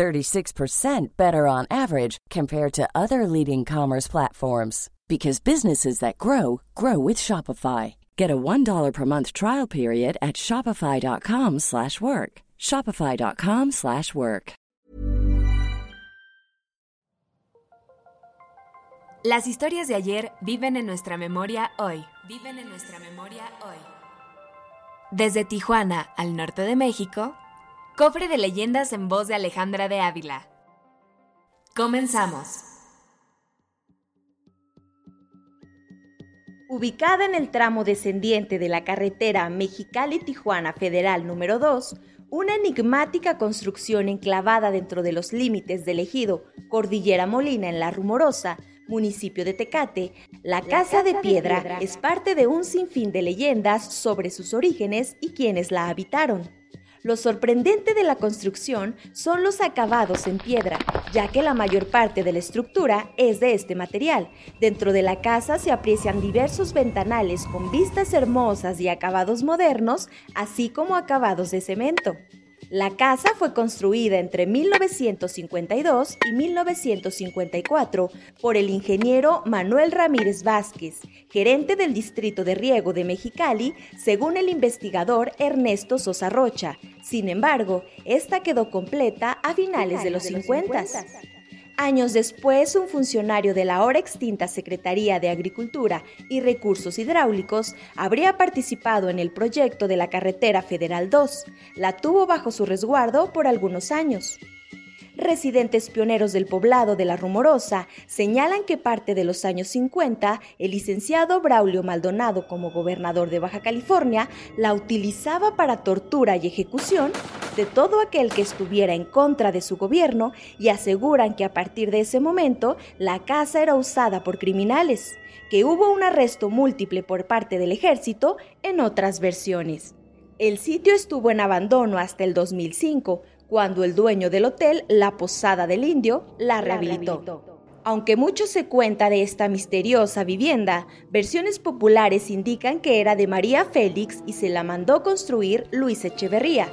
36% better on average compared to other leading commerce platforms because businesses that grow grow with Shopify. Get a $1 per month trial period at shopify.com/work. shopify.com/work. Las historias de ayer viven en nuestra memoria hoy. Viven en nuestra memoria hoy. Desde Tijuana, al norte de México, cofre de leyendas en voz de Alejandra de Ávila. Comenzamos. Ubicada en el tramo descendiente de la carretera Mexicali-Tijuana Federal número 2, una enigmática construcción enclavada dentro de los límites del ejido Cordillera Molina en La Rumorosa, municipio de Tecate, la Casa de Piedra es parte de un sinfín de leyendas sobre sus orígenes y quienes la habitaron. Lo sorprendente de la construcción son los acabados en piedra, ya que la mayor parte de la estructura es de este material. Dentro de la casa se aprecian diversos ventanales con vistas hermosas y acabados modernos, así como acabados de cemento. La casa fue construida entre 1952 y 1954 por el ingeniero Manuel Ramírez Vázquez, gerente del Distrito de Riego de Mexicali, según el investigador Ernesto Sosa Rocha. Sin embargo, esta quedó completa a finales de los 50. Años después, un funcionario de la ahora extinta Secretaría de Agricultura y Recursos Hidráulicos habría participado en el proyecto de la Carretera Federal 2. La tuvo bajo su resguardo por algunos años. Residentes pioneros del poblado de La Rumorosa señalan que parte de los años 50, el licenciado Braulio Maldonado como gobernador de Baja California la utilizaba para tortura y ejecución de todo aquel que estuviera en contra de su gobierno y aseguran que a partir de ese momento la casa era usada por criminales, que hubo un arresto múltiple por parte del ejército en otras versiones. El sitio estuvo en abandono hasta el 2005, cuando el dueño del hotel, la Posada del Indio, la rehabilitó. Aunque mucho se cuenta de esta misteriosa vivienda, versiones populares indican que era de María Félix y se la mandó construir Luis Echeverría,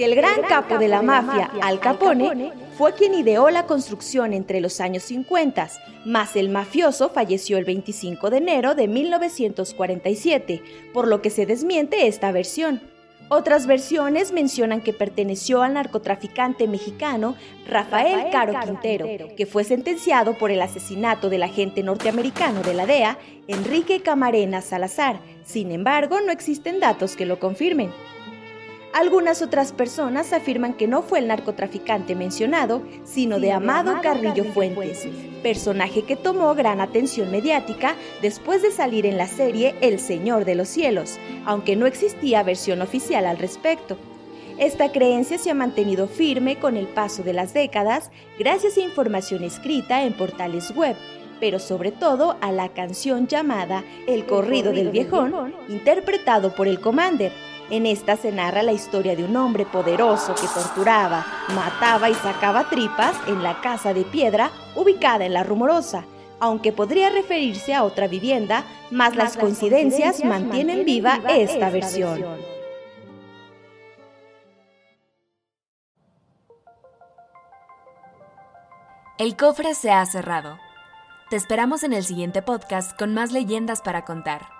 que el gran, capo, de la, mafia, Al Capone, fue quien ideó la construcción entre los años 50, mas el mafioso falleció el 25 de enero de 1947, por lo que se desmiente esta versión. Otras versiones mencionan que perteneció al narcotraficante mexicano Rafael, Caro, Quintero, que fue sentenciado por el asesinato del agente norteamericano de la DEA, Enrique Camarena Salazar. Sin embargo, no existen datos que lo confirmen. Algunas otras personas afirman que no fue el narcotraficante mencionado, sino de Amado Carrillo Fuentes, personaje que tomó gran atención mediática después de salir en la serie El Señor de los Cielos, aunque no existía versión oficial al respecto. Esta creencia se ha mantenido firme con el paso de las décadas gracias a información escrita en portales web, pero sobre todo a la canción llamada El Corrido del Viejón, interpretado por el Commander en esta se narra la historia de un hombre poderoso que torturaba, mataba y sacaba tripas en la casa de piedra ubicada en La Rumorosa, aunque podría referirse a otra vivienda, más, las, coincidencias, mantienen, viva, esta, versión. El cofre se ha cerrado. Te esperamos en el siguiente podcast con más leyendas para contar.